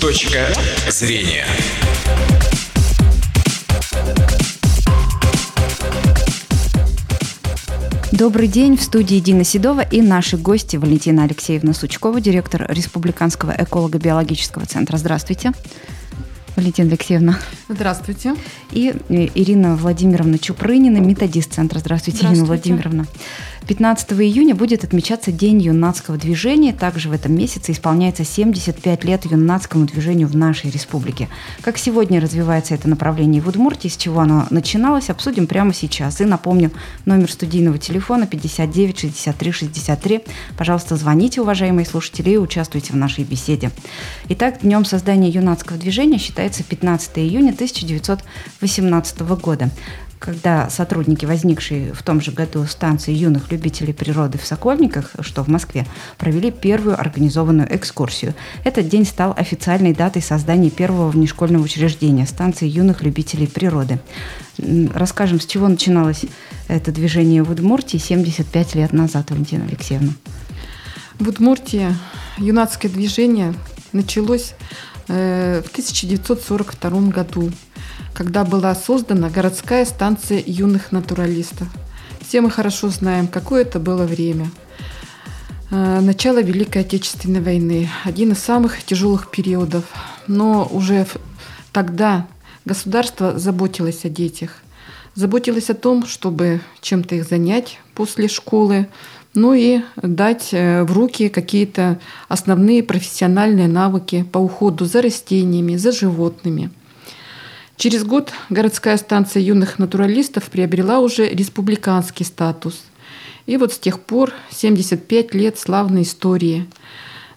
Точка зрения. Добрый день. В студии Дина Седова и наши гости Валентина Алексеевна Сучкова, директор Республиканского эколого-биологического центра. Здравствуйте. Валентина Алексеевна. Здравствуйте. И э, Ирина Владимировна Чупрынина, методист центра. Здравствуйте, Здравствуйте. Ирина Владимировна. 15 июня будет отмечаться День юнацкого движения. Также в этом месяце исполняется 75 лет юнацкому движению в нашей республике. Как сегодня развивается это направление в Удмуртии, с чего оно начиналось, обсудим прямо сейчас. И напомню, номер студийного телефона 59 63 63. Пожалуйста, звоните, уважаемые слушатели, и участвуйте в нашей беседе. Итак, днем создания юнацкого движения считается 15 июня 1918 года когда сотрудники, возникшие в том же году станции юных любителей природы в Сокольниках, что в Москве, провели первую организованную экскурсию. Этот день стал официальной датой создания первого внешкольного учреждения станции юных любителей природы. Расскажем, с чего начиналось это движение в Удмуртии 75 лет назад, Валентина Алексеевна. В Удмуртии юнацкое движение началось в 1942 году когда была создана городская станция юных натуралистов. Все мы хорошо знаем, какое это было время. Э, начало Великой Отечественной войны, один из самых тяжелых периодов. Но уже тогда государство заботилось о детях. Заботилось о том, чтобы чем-то их занять после школы, ну и дать э, в руки какие-то основные профессиональные навыки по уходу за растениями, за животными – Через год городская станция юных натуралистов приобрела уже республиканский статус. И вот с тех пор 75 лет славной истории.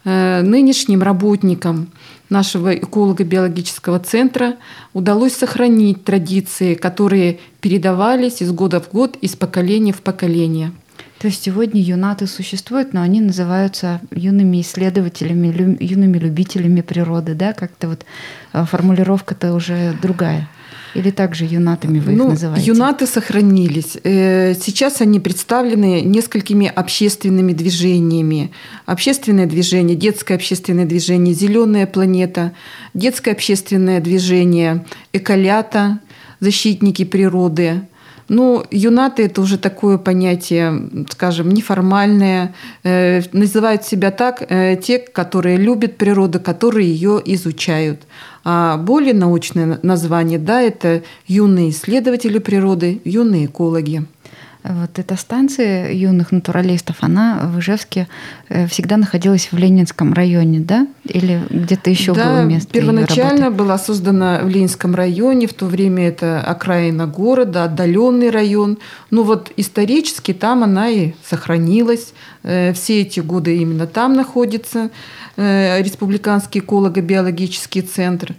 Э, нынешним работникам нашего эколого-биологического центра удалось сохранить традиции, которые передавались из года в год, из поколения в поколение – то есть сегодня юнаты существуют, но они называются юными исследователями, лю, юными любителями природы, да? Как-то вот э, формулировка-то уже другая. Или также юнатами вы ну, их называете? Юнаты сохранились. Э, сейчас они представлены несколькими общественными движениями. Общественное движение, детское общественное движение «Зеленая планета», детское общественное движение «Эколята», «Защитники природы», ну, юнаты – это уже такое понятие, скажем, неформальное. Э, называют себя так э, те, которые любят природу, которые ее изучают. А более научное название, да, это юные исследователи природы, юные экологи. Вот эта станция юных натуралистов, она в Ижевске э, всегда находилась в Ленинском районе, да? Или где-то еще да, было место? Первоначально была создана в Ленинском районе, в то время это окраина города, отдаленный район. Но вот исторически там она и сохранилась. Э, все эти годы именно там находится э, Республиканский эколого-биологический центр.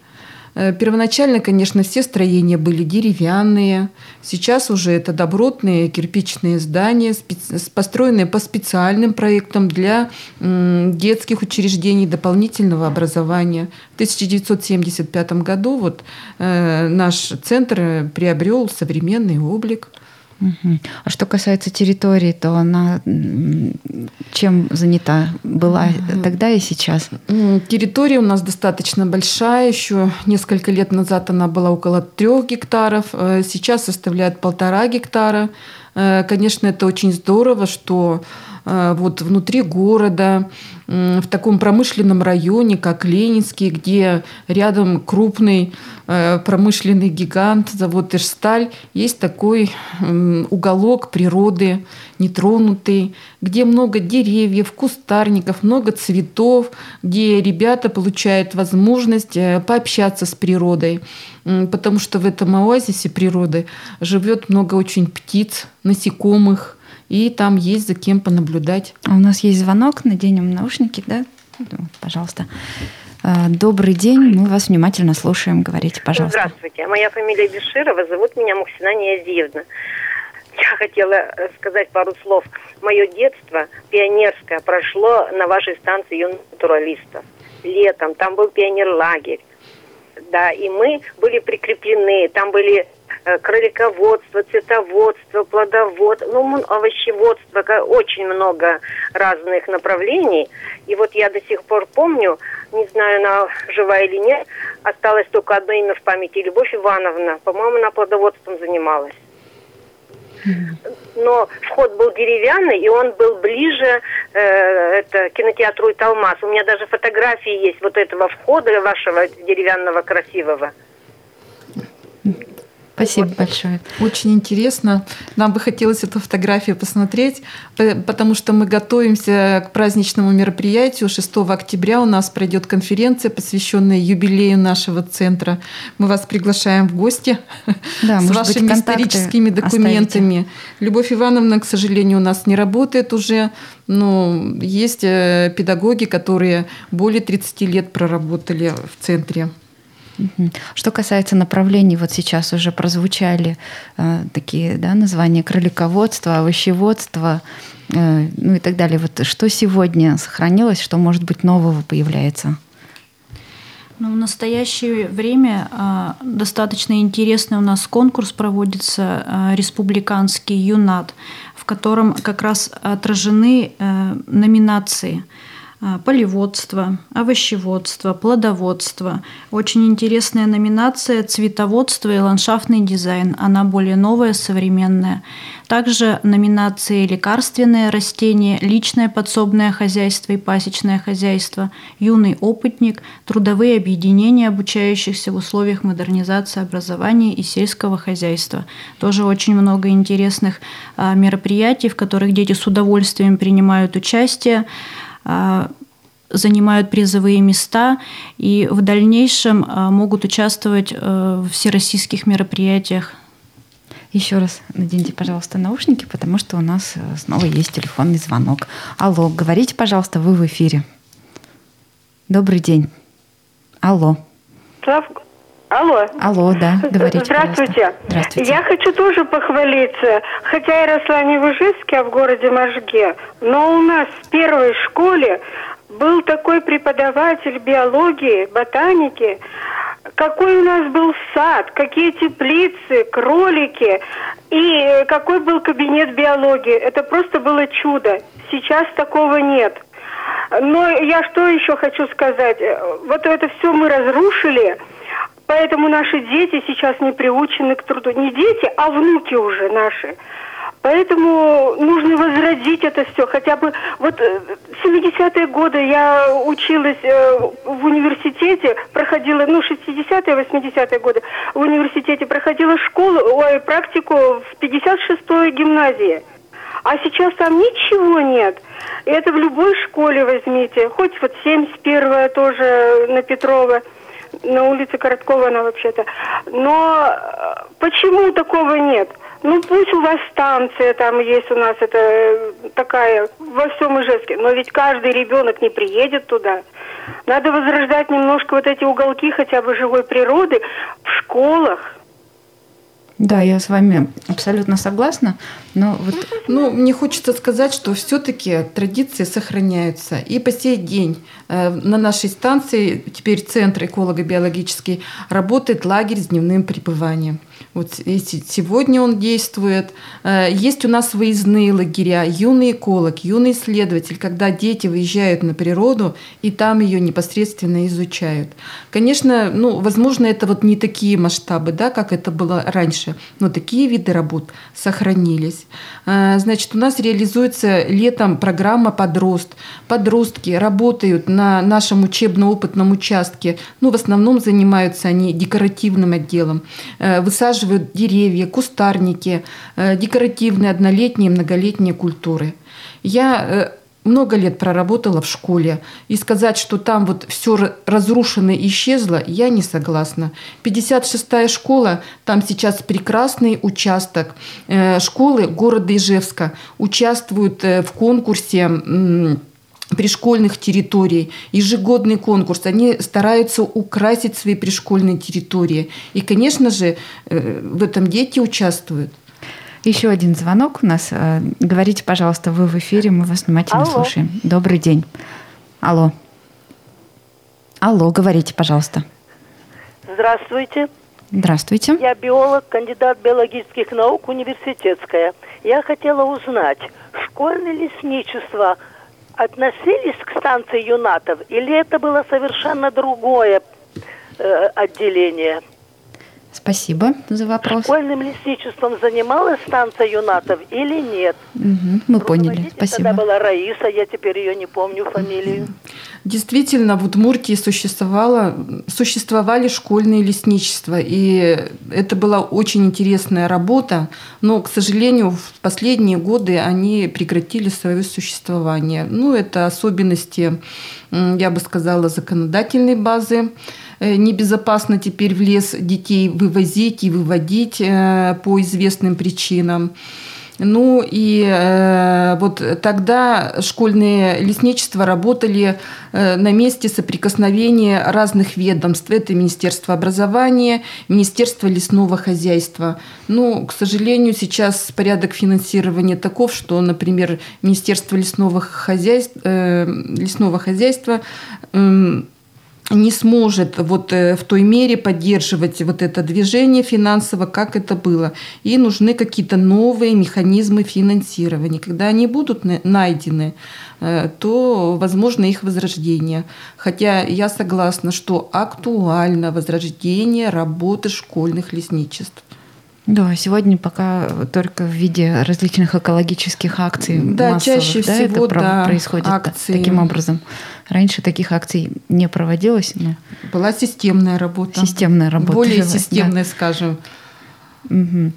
Э, первоначально, конечно, все строения были деревянные. Сейчас уже это добротные кирпичные здания, построенные по специальным проектам для детских учреждений дополнительного образования. В 1975 году вот э, наш центр приобрел современный облик. А что касается территории, то она чем занята была тогда и сейчас? Территория у нас достаточно большая. Еще несколько лет назад она была около трех гектаров. Э, сейчас составляет полтора гектара. Э, конечно, это очень здорово, что вот внутри города, в таком промышленном районе, как Ленинский, где рядом крупный э, промышленный гигант, завод Ижсталь, есть такой уголок природы, нетронутый, где много деревьев, кустарников, много цветов, где ребята получают возможность э, пообщаться с природой, потому что в этом оазисе природы живет много очень птиц, насекомых, и там есть за кем понаблюдать. А у нас есть звонок, наденем наушники, да? Пожалуйста. А, добрый день, мы вас внимательно слушаем. Говорите, пожалуйста. Здравствуйте, моя фамилия Беширова, зовут меня Мухсина Ниязиевна. Я хотела сказать пару слов. Мое детство пионерское прошло на вашей станции юных натуралистов. Летом, там был пионер-лагерь. Да, и мы были прикреплены, там были кролиководство, цветоводство, плодовод, ну, овощеводство, очень много разных направлений. И вот я до сих пор помню, не знаю, она жива или нет, осталось только одно имя в памяти, Любовь Ивановна. По-моему, она плодоводством занималась но вход был деревянный, и он был ближе э, это, кинотеатру Италмас. У меня даже фотографии есть вот этого входа вашего деревянного красивого. Спасибо вот. большое. Очень интересно. Нам бы хотелось эту фотографию посмотреть, потому что мы готовимся к праздничному мероприятию. 6 октября у нас пройдет конференция, посвященная юбилею нашего центра. Мы вас приглашаем в гости да, с вашими быть, историческими документами. Оставите. Любовь Ивановна, к сожалению, у нас не работает уже, но есть э, педагоги, которые более 30 лет проработали в центре. Что касается направлений, вот сейчас уже прозвучали э, такие да, названия кролиководства, овощеводства, э, ну и так далее. Вот что сегодня сохранилось, что, может быть, нового появляется? Ну, в настоящее время э, достаточно интересный у нас конкурс проводится э, республиканский ЮНАТ, в котором как раз отражены э, номинации – полеводство, овощеводство, плодоводство. Очень интересная номинация цветоводство и ландшафтный дизайн. Она более новая, современная. Также номинации лекарственные растения, личное подсобное хозяйство и пасечное хозяйство, юный опытник, трудовые объединения, обучающихся в условиях модернизации образования и сельского хозяйства. Тоже очень много интересных а, мероприятий, в которых дети с удовольствием принимают участие. А, занимают призовые места и в дальнейшем а, могут участвовать э, в всероссийских мероприятиях. Еще раз наденьте, пожалуйста, наушники, потому что у нас э, снова есть телефонный звонок. Алло, говорите, пожалуйста, вы в эфире. Добрый день. Алло. Алло. Алло, да, говорите, Здравствуйте. Здравствуйте. Я хочу тоже похвалиться. Хотя я росла не в Ижевске, а в городе Можге, но у нас в первой школе был такой преподаватель биологии, ботаники, какой у нас был сад, какие теплицы, кролики и какой был кабинет биологии. Это просто было чудо. Сейчас такого нет. Но я что еще хочу сказать? Вот это все мы разрушили – Поэтому наши дети сейчас не приучены к труду. Не дети, а внуки уже наши. Поэтому нужно возродить это все. Хотя бы вот э, в 70-е годы я училась э, в университете, проходила, ну, 60-е, 80-е годы в университете проходила школу, ой, практику в 56-й гимназии. А сейчас там ничего нет. Это в любой школе возьмите. Хоть вот 71-я тоже на Петрова на улице Короткова она вообще-то. Но э, почему такого нет? Ну, пусть у вас станция там есть у нас, это э, такая во всем Ижевске, но ведь каждый ребенок не приедет туда. Надо возрождать немножко вот эти уголки хотя бы живой природы в школах. Да, я с вами абсолютно согласна. Но вот... Ну, мне хочется сказать, что все-таки традиции сохраняются. И по сей день э, на нашей станции, теперь Центр эколого-биологический, работает лагерь с дневным пребыванием. Вот сегодня он действует. Э, есть у нас выездные лагеря, юный эколог, юный исследователь, когда дети выезжают на природу и там ее непосредственно изучают. Конечно, ну, возможно, это вот не такие масштабы, да, как это было раньше, но такие виды работ сохранились. Э, значит, у нас реализуется летом программа «Подрост». Подростки работают на нашем учебно-опытном участке. Ну, в основном занимаются они декоративным отделом. Э, высаживают деревья, кустарники, э, декоративные однолетние, многолетние культуры. Я э, много лет проработала в школе, и сказать, что там вот все разрушено и исчезло, я не согласна. 56-я школа, там сейчас прекрасный участок. Э, школы города Ижевска участвуют в конкурсе пришкольных территорий, ежегодный конкурс. Они стараются украсить свои пришкольные территории. И, конечно же, э, в этом дети участвуют. Еще один звонок у нас. Э, говорите, пожалуйста, вы в эфире, мы вас внимательно Алло. слушаем. Добрый день. Алло. Алло, говорите, пожалуйста. Здравствуйте. Здравствуйте. Я биолог, кандидат биологических наук, университетская. Я хотела узнать, школьное лесничество относились к станции юнатов или это было совершенно другое э, отделение? Спасибо за вопрос. Школьным лесничеством занималась станция юнатов или нет? Угу, мы поняли. Спасибо. Тогда была Раиса, я теперь ее не помню фамилию. Действительно, в Удмуртии существовало, существовали школьные лесничества, и это была очень интересная работа, но, к сожалению, в последние годы они прекратили свое существование. Ну, это особенности, я бы сказала, законодательной базы. Э, небезопасно теперь в лес детей вывозить и выводить э, по известным причинам. Ну и э, вот тогда школьные лесничества работали э, на месте соприкосновения разных ведомств. Это Министерство образования, Министерство лесного хозяйства. Ну, к сожалению, сейчас порядок финансирования таков, что, например, Министерство лесного хозяйства, э, лесного хозяйства э, не сможет вот э, в той мере поддерживать вот это движение финансово, как это было. И нужны какие-то новые механизмы финансирования. Когда они будут найдены, э, то возможно их возрождение. Хотя я согласна, что актуально возрождение работы школьных лесничеств. Да, сегодня пока только в виде различных экологических акций. Да, чаще да, всего это да, происходит акции. таким образом. Раньше таких акций не проводилось. Но... Была системная работа. Системная работа. Более системная, да. скажем. Угу.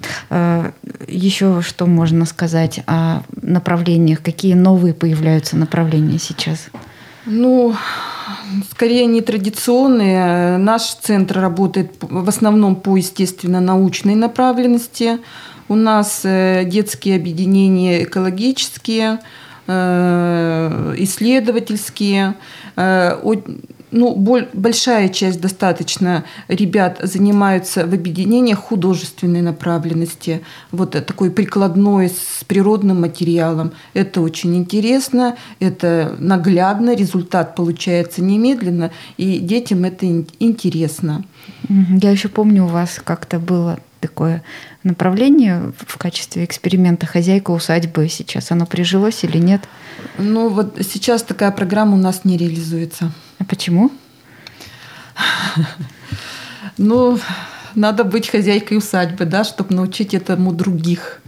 Еще что можно сказать о направлениях? Какие новые появляются направления сейчас? Ну, скорее нетрадиционные. Наш центр работает в основном по естественно-научной направленности. У нас э, детские объединения экологические, э, исследовательские. Э, ну, большая часть достаточно ребят занимаются в объединениях художественной направленности, вот такой прикладной с природным материалом. Это очень интересно, это наглядно, результат получается немедленно, и детям это интересно. Я еще помню, у вас как-то было такое направление в качестве эксперимента хозяйка усадьбы сейчас оно прижилось или нет? Ну вот сейчас такая программа у нас не реализуется. А почему? Ну, надо быть хозяйкой усадьбы, да, чтобы научить этому других.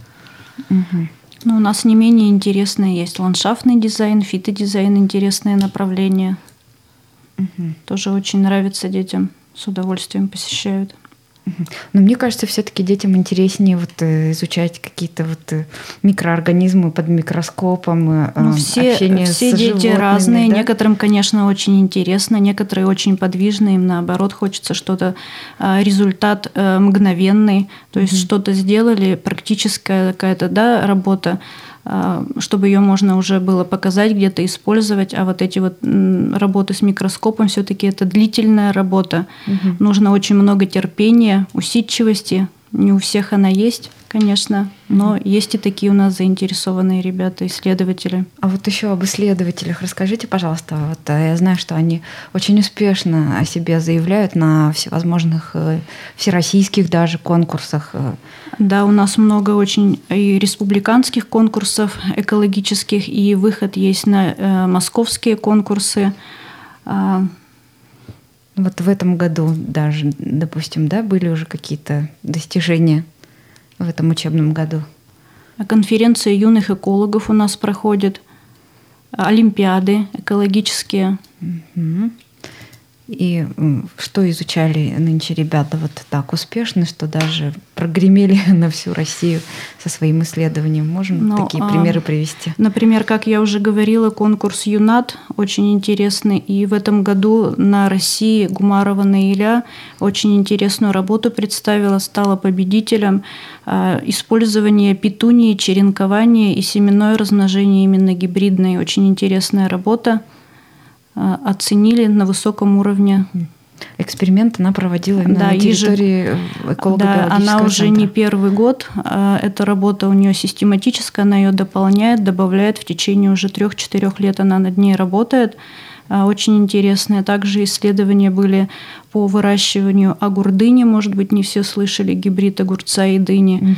Угу. Ну, у нас не менее интересные есть ландшафтный дизайн, фитодизайн, интересное направление. Угу. Тоже очень нравится детям, с удовольствием посещают. Но мне кажется, все-таки детям интереснее вот э, изучать какие-то вот э, микроорганизмы под микроскопом, э, ну, все, все дети разные. Да? Некоторым, конечно, очень интересно, некоторые очень подвижные, им наоборот хочется что-то результат мгновенный, то есть mm-hmm. что-то сделали, практическая какая-то да работа а, чтобы ее можно уже было показать, где-то использовать. А вот эти вот работы с микроскопом все-таки это длительная работа. Угу. Нужно очень много терпения, усидчивости. Не у всех она есть, конечно, но есть и такие у нас заинтересованные ребята, исследователи. А вот еще об исследователях расскажите, пожалуйста. Вот э, я знаю, что они очень успешно о себе заявляют на всевозможных э, всероссийских даже конкурсах. Э, да, у нас много очень и республиканских конкурсов экологических, и выход есть на московские конкурсы. А, вот в этом году даже, допустим, да, были уже какие-то достижения в этом учебном году? Конференция юных экологов у нас проходит, олимпиады экологические. Угу. И что изучали нынче ребята вот так успешно, что даже прогремели на всю Россию со своим исследованием. Можем Но, ну, такие а, примеры привести? Например, как я уже говорила, конкурс ЮНАТ очень интересный. И в этом году на России Гумарова Наиля очень интересную работу представила, стала победителем а, использования петунии, черенкования и семенное размножение именно гибридной. Очень интересная работа. Э, оценили на высоком уровне. Эксперимент она проводила именно да, на территории эколого Да, она уже центра. не первый год. Э, эта работа у нее систематическая, она ее дополняет, добавляет. В течение уже трех-четырех лет она над ней работает. Очень интересные. Также исследования были по выращиванию огурдыни, может быть, не все слышали, гибрид огурца и дыни.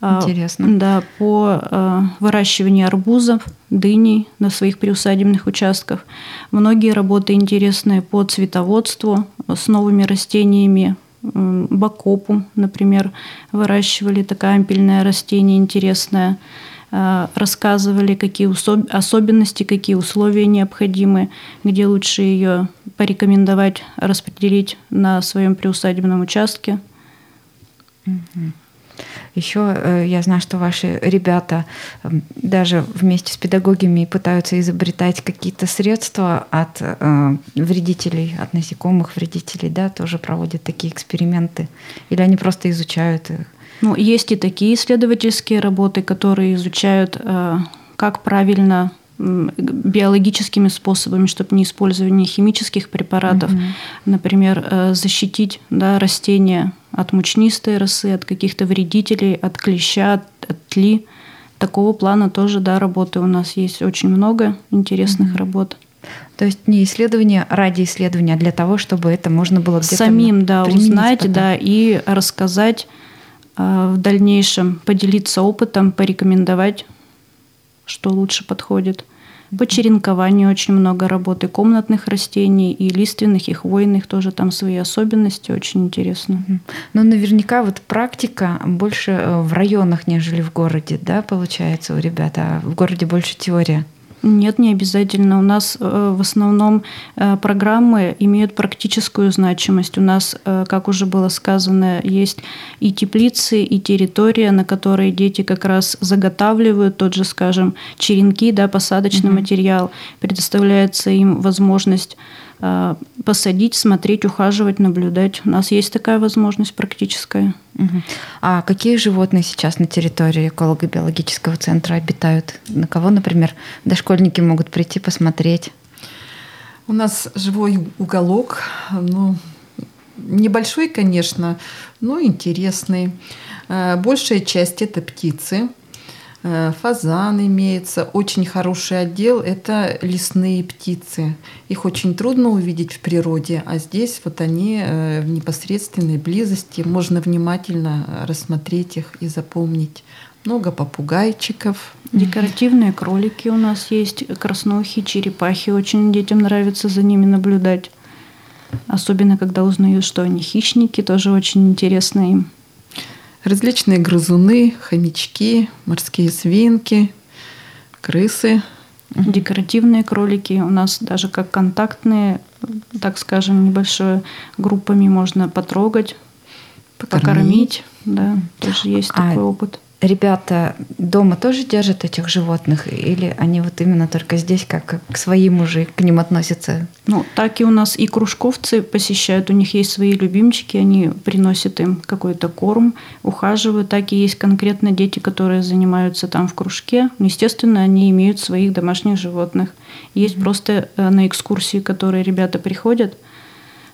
Угу, интересно. Да, по выращиванию арбузов, дыней на своих приусадебных участках. Многие работы интересные по цветоводству с новыми растениями, бакопу, например, выращивали такое ампельное растение интересное, рассказывали, какие особенности, какие условия необходимы, где лучше ее порекомендовать распределить на своем приусадебном участке. Еще э, я знаю, что ваши ребята эм, даже вместе с педагогами пытаются изобретать какие-то средства от э, вредителей, от насекомых вредителей, да, тоже проводят такие эксперименты. Или они просто изучают их? Ну, есть и такие исследовательские работы, которые изучают, э, как правильно биологическими способами, чтобы не использование химических препаратов, угу. например, э, защитить да, растения от мучнистой росы, от каких-то вредителей, от клеща, от, от тли. Такого плана тоже да, работы у нас есть очень много интересных угу. работ. То есть не исследование ради исследования, а для того, чтобы это можно было где-то самим да узнать, потом. да и рассказать в дальнейшем, поделиться опытом, порекомендовать что лучше подходит. По черенкованию очень много работы комнатных растений, и лиственных, и хвойных тоже там свои особенности, очень интересно. Но наверняка вот практика больше э, в районах, нежели в городе, да, получается у ребят, а в городе больше теория. Нет, не обязательно. У нас э, в основном э, программы имеют практическую значимость. У нас, э, как уже было сказано, есть и теплицы, и территория, на которой дети как раз заготавливают тот же, скажем, черенки, да, посадочный угу. материал. Предоставляется им возможность посадить, смотреть, ухаживать, наблюдать. У нас есть такая возможность практическая. Угу. А какие животные сейчас на территории эколого-биологического центра обитают? На кого, например, дошкольники могут прийти посмотреть? У нас живой уголок, ну, небольшой, конечно, но интересный. Э, большая часть это птицы. Э, фазан имеется. Очень хороший отдел – это лесные птицы. Их очень трудно увидеть в природе, а здесь вот они э, в непосредственной близости. Можно внимательно рассмотреть их и запомнить. Много попугайчиков. Декоративные кролики у нас есть, краснухи, черепахи. Очень детям нравится за ними наблюдать. Особенно, когда узнают, что они хищники, тоже очень интересно им различные грызуны, хомячки, морские свинки, крысы. Декоративные кролики у нас даже как контактные, так скажем, небольшой группами можно потрогать, покормить. покормить да, тоже есть а такой опыт ребята дома тоже держат этих животных, или они вот именно только здесь как к своим уже к ним относятся? Ну, так и у нас и кружковцы посещают, у них есть свои любимчики, они приносят им какой-то корм, ухаживают, так и есть конкретно дети, которые занимаются там в кружке. Естественно, они имеют своих домашних животных. Есть mm-hmm. просто э, на экскурсии, которые ребята приходят,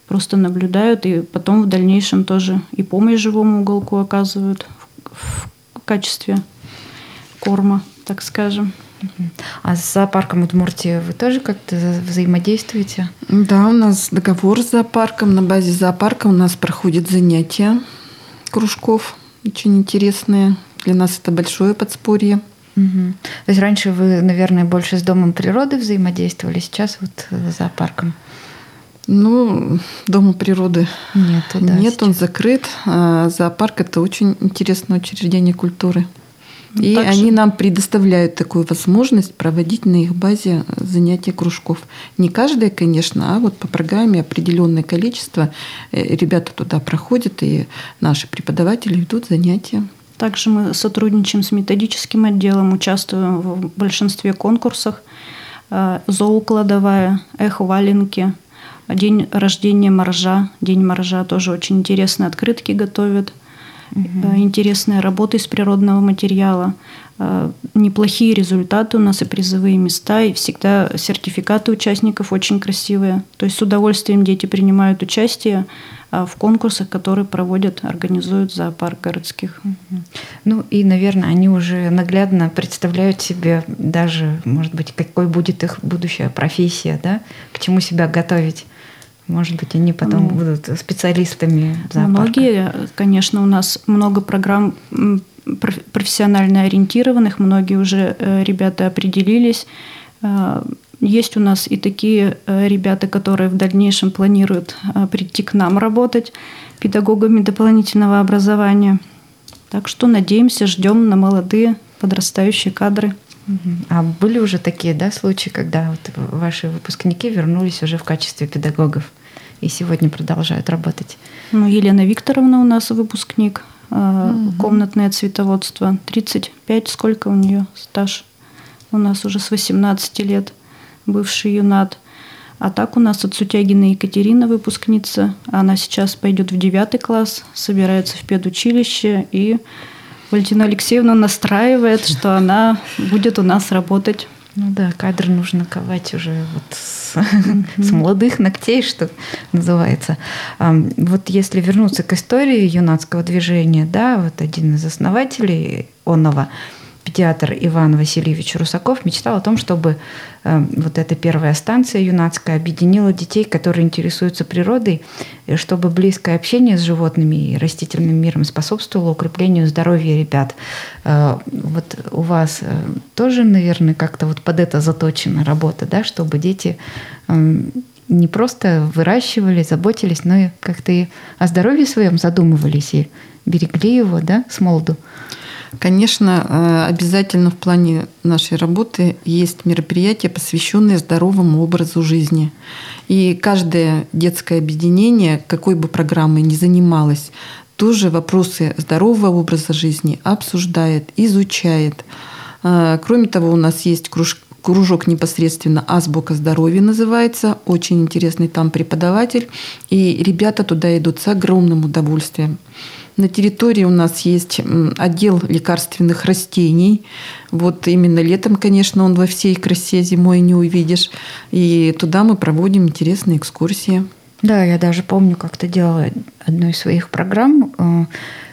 просто наблюдают и потом в дальнейшем тоже и помощь живому уголку оказывают в качестве корма, так скажем. А с зоопарком Удмуртии вы тоже как-то взаимодействуете? Да, у нас договор с зоопарком. На базе зоопарка у нас проходят занятия кружков. Очень интересные. Для нас это большое подспорье. Угу. То есть раньше вы, наверное, больше с Домом природы взаимодействовали, сейчас вот с зоопарком. Ну, Дома природы нет, да, нет, сейчас. он закрыт. А зоопарк это очень интересное учреждение культуры. Ну, И Также... они нам предоставляют такую возможность проводить на их базе занятия кружков. Не каждое, конечно, а вот по программе определенное количество э, ребята туда проходят, и наши преподаватели ведут занятия. Также мы сотрудничаем с методическим отделом, участвуем в большинстве конкурсов. Э, Зоокладовая, эхо валенки – День рождения моржа. День моржа тоже очень интересные открытки готовят. Угу. Интересные работы из природного материала. Э, неплохие результаты у нас и призовые места, и всегда сертификаты участников очень красивые. То есть с удовольствием дети принимают участие а, в конкурсах, которые проводят, организуют зоопарк городских. Ну и, наверное, они уже наглядно представляют себе даже, может быть, какой будет их будущая профессия, да, к чему себя готовить. Может быть, они потом ну, будут специалистами зоопарка. Многие, конечно, у нас много программ профессионально ориентированных, многие уже э, ребята определились. Э, есть у нас и такие э, ребята, которые в дальнейшем планируют прийти к нам работать педагогами дополнительного образования. Так что надеемся, ждем на молодые подрастающие кадры. А были уже такие да, случаи, когда вот ваши выпускники вернулись уже в качестве педагогов и сегодня продолжают работать? Ну, Елена Викторовна у нас выпускник угу. комнатное цветоводство. 35, сколько у нее стаж? У нас уже с 18 лет бывший юнат. А так у нас от Сутягина Екатерина выпускница. Она сейчас пойдет в девятый класс, собирается в педучилище и Валентина Алексеевна настраивает, что она будет у нас работать. Ну да, кадр нужно ковать уже вот с, mm-hmm. с молодых ногтей, что называется. Вот если вернуться к истории юнацкого движения, да, вот один из основателей Онова – педиатр Иван Васильевич Русаков мечтал о том, чтобы э, вот эта первая станция юнацкая объединила детей, которые интересуются природой, и чтобы близкое общение с животными и растительным миром способствовало укреплению здоровья ребят. Э, вот у вас э, тоже, наверное, как-то вот под это заточена работа, да, чтобы дети э, не просто выращивали, заботились, но и как-то и о здоровье своем задумывались и берегли его, да, с молоду. Конечно, э, обязательно в плане нашей работы есть мероприятия, посвященные здоровому образу жизни. И каждое детское объединение, какой бы программой ни занималось, тоже вопросы здорового образа жизни обсуждает, изучает. Э, кроме того, у нас есть кружки кружок непосредственно «Азбука здоровья» называется. Очень интересный там преподаватель. И ребята туда идут с огромным удовольствием. На территории у нас есть отдел лекарственных растений. Вот именно летом, конечно, он во всей красе, зимой не увидишь. И туда мы проводим интересные экскурсии. Да, я даже помню, как-то делала одну из своих программ э,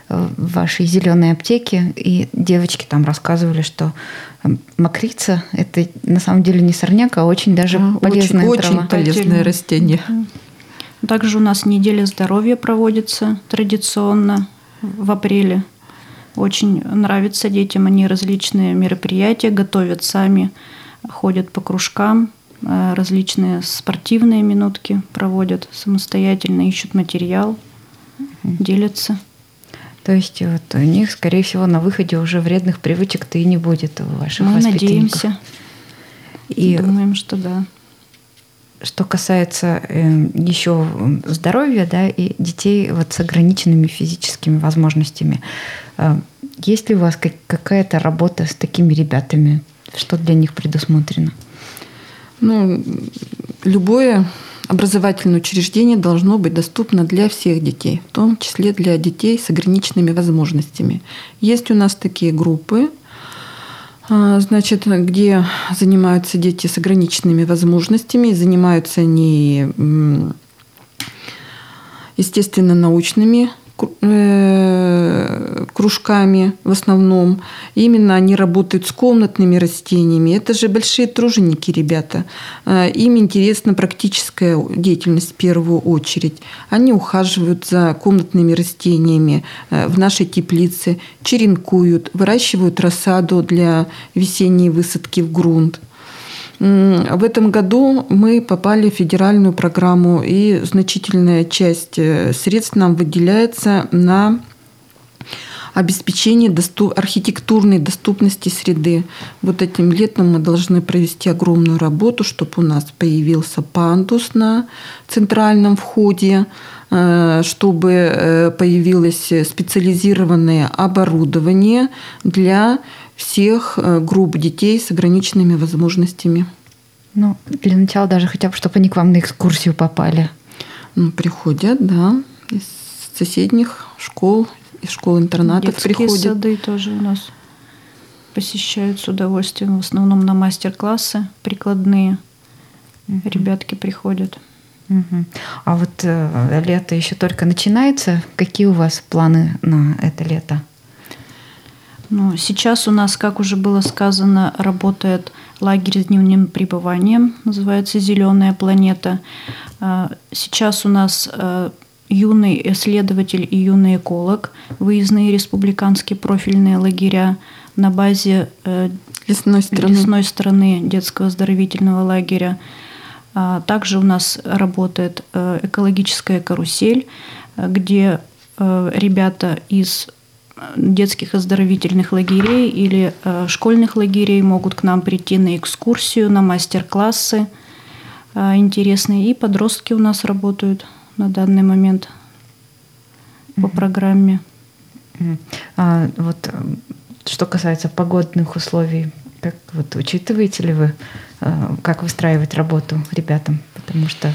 в вашей зеленой аптеке, и девочки там рассказывали, что мокрица – это на самом деле не сорняк, а очень даже да, полезное очень, трава. Очень полезное растение. Также у нас неделя здоровья проводится традиционно в апреле. Очень нравится детям, они различные мероприятия готовят сами, ходят по кружкам, э, различные спортивные минутки проводят самостоятельно, ищут материал, делятся. То есть вот у них, скорее всего, на выходе уже вредных привычек-то и не будет у ваших Мы надеемся. И думаем, что да. Что касается э, еще здоровья, да, и детей вот с ограниченными физическими возможностями, э, есть ли у вас как, какая-то работа с такими ребятами? Что для них предусмотрено? Ну, любое образовательное учреждение должно быть доступно для всех детей, в том числе для детей с ограниченными возможностями. Есть у нас такие группы, а, значит, где занимаются дети с ограниченными возможностями, занимаются они, естественно, научными кружками в основном. Именно они работают с комнатными растениями. Это же большие труженики, ребята. Э, им интересна практическая деятельность в первую очередь. Они ухаживают за комнатными растениями э, в нашей теплице, черенкуют, выращивают рассаду для весенней высадки в грунт. В этом году мы попали в федеральную программу, и значительная часть э, средств нам выделяется на обеспечение доступ, архитектурной доступности среды. Вот этим летом мы должны провести огромную работу, чтобы у нас появился пандус на центральном входе, э, чтобы э, появилось специализированное оборудование для всех э, групп детей с ограниченными возможностями. Ну, для начала даже хотя бы, чтобы они к вам на экскурсию попали. Ну, приходят, да, из соседних школ, из школ-интернатов Детские приходят. сады тоже у нас посещают с удовольствием. В основном на мастер-классы прикладные. Угу. Ребятки приходят. Угу. А вот э, лето еще только начинается. Какие у вас планы на это лето? Ну, сейчас у нас, как уже было сказано, работает лагерь с дневным пребыванием, называется «Зеленая планета». А, сейчас у нас э, юный исследователь и юный эколог, выездные республиканские профильные лагеря на базе э, лесной страны, лесной страны детского оздоровительного лагеря. А, также у нас работает э, экологическая карусель, где ребята из детских оздоровительных лагерей или э, школьных лагерей могут к нам прийти на экскурсию, на мастер-классы э, интересные. И подростки у нас работают на данный момент по программе. А, вот э, что касается погодных условий, как вот учитываете ли вы, как выстраивать работу ребятам? потому что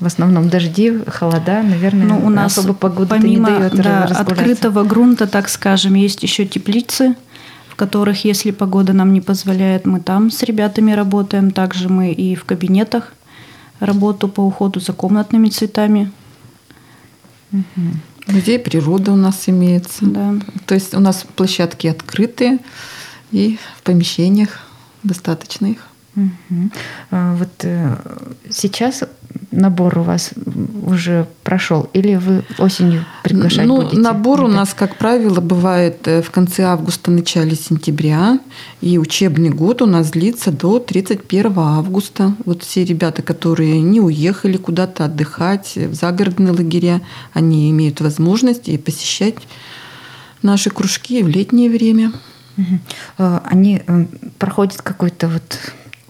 в основном дожди, холода, наверное, ну, у нас особо погода помимо не дает да, открытого грунта, так скажем, есть еще теплицы, в которых, если погода нам не позволяет, мы там с ребятами работаем. Также мы и в кабинетах работу по уходу за комнатными цветами. Угу. Музей природы у нас имеется. Да. То есть у нас площадки открытые и в помещениях достаточно их. Угу. Вот э, сейчас набор у вас уже прошел, или вы осенью приглашать ну, будете? Набор у нас, как правило, бывает э, в конце августа, начале сентября, и учебный год у нас длится до 31 августа. Вот все ребята, которые не уехали куда-то отдыхать в загородные лагеря, они имеют возможность и посещать наши кружки в летнее время. Они проходят какой-то вот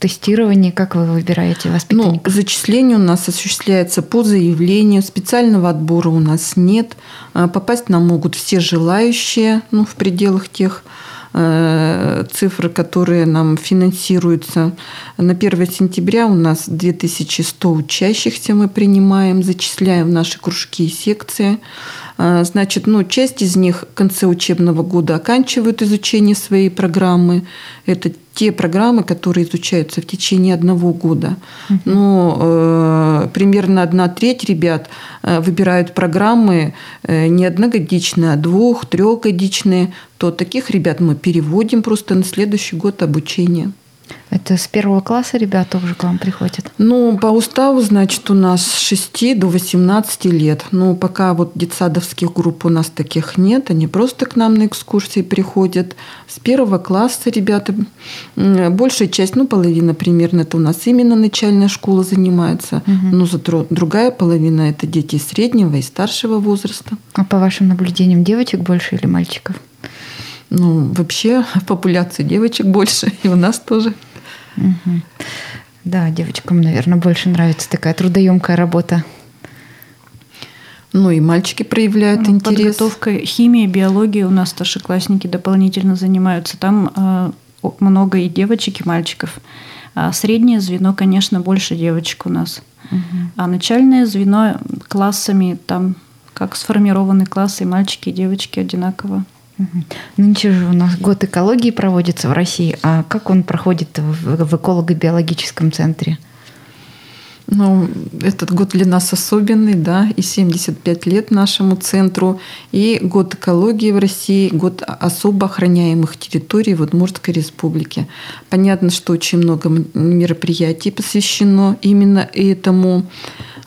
тестирование, как вы выбираете воспитанников? Ну, зачисление у нас осуществляется по заявлению, специального отбора у нас нет. А, попасть нам могут все желающие, ну, в пределах тех э, цифр, которые нам финансируются. На 1 сентября у нас 2100 учащихся мы принимаем, зачисляем в наши кружки и секции. А, значит, ну, часть из них в конце учебного года оканчивают изучение своей программы. Это те программы, которые изучаются в течение одного года. Но э, примерно одна треть ребят э, выбирают программы э, не одногодичные, а двух-, трехгодичные. То таких ребят мы переводим просто на следующий год обучения. Это с первого класса ребята уже к вам приходят? Ну, по уставу, значит, у нас с 6 до 18 лет. Ну, пока вот детсадовских групп у нас таких нет. Они просто к нам на экскурсии приходят. С первого класса ребята, большая часть, ну, половина примерно, это у нас именно начальная школа занимается. Угу. Ну, зато другая половина – это дети среднего и старшего возраста. А по вашим наблюдениям, девочек больше или мальчиков? Ну, вообще популяции девочек больше, и у нас тоже. Угу. Да, девочкам, наверное, больше нравится такая трудоемкая работа. Ну и мальчики проявляют ну, интерес. Подготовкой химии, биологии у нас старшеклассники дополнительно занимаются. Там э, много и девочек, и мальчиков. А среднее звено, конечно, больше девочек у нас. Угу. А начальное звено классами, там как сформированы классы, и мальчики, и девочки одинаково. Нынче же у нас год экологии проводится в России. А как он проходит в, в эколого-биологическом центре? Ну, этот год для нас особенный, да, и 75 лет нашему центру, и год экологии в России, год особо охраняемых территорий в Удмуртской республике. Понятно, что очень много мероприятий посвящено именно этому.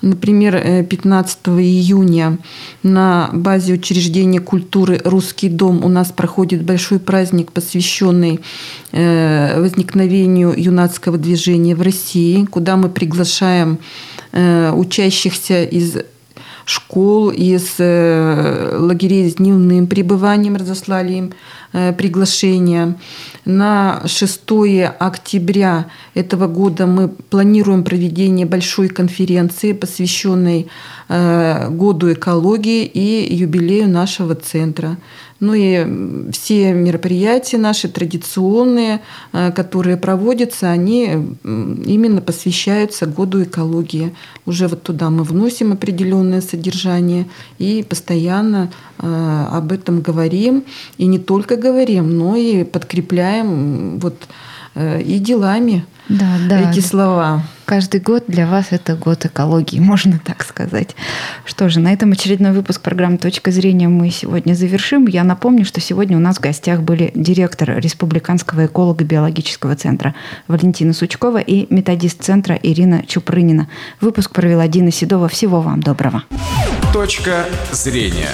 Например, 15 э, июня на базе учреждения культуры «Русский дом» у нас проходит большой праздник, посвященный э, возникновению юнацкого движения в России, куда мы приглашаем э, учащихся из школ, из лагерей с дневным пребыванием, разослали им приглашение. На 6 октября этого года мы планируем проведение большой конференции, посвященной э, году экологии и юбилею нашего центра. Ну и все мероприятия наши традиционные, э, которые проводятся, они именно посвящаются году экологии. Уже вот туда мы вносим определенное содержание и постоянно э, об этом говорим. И не только говорим, но и подкрепляем вот э, и делами да, да, эти слова. каждый год для вас это год экологии, можно так сказать. Что же, на этом очередной выпуск программы «Точка зрения» мы сегодня завершим. Я напомню, что сегодня у нас в гостях были директор Республиканского эколого-биологического центра Валентина Сучкова и методист центра Ирина Чупрынина. Выпуск провела Дина Седова. Всего вам доброго. Точка зрения.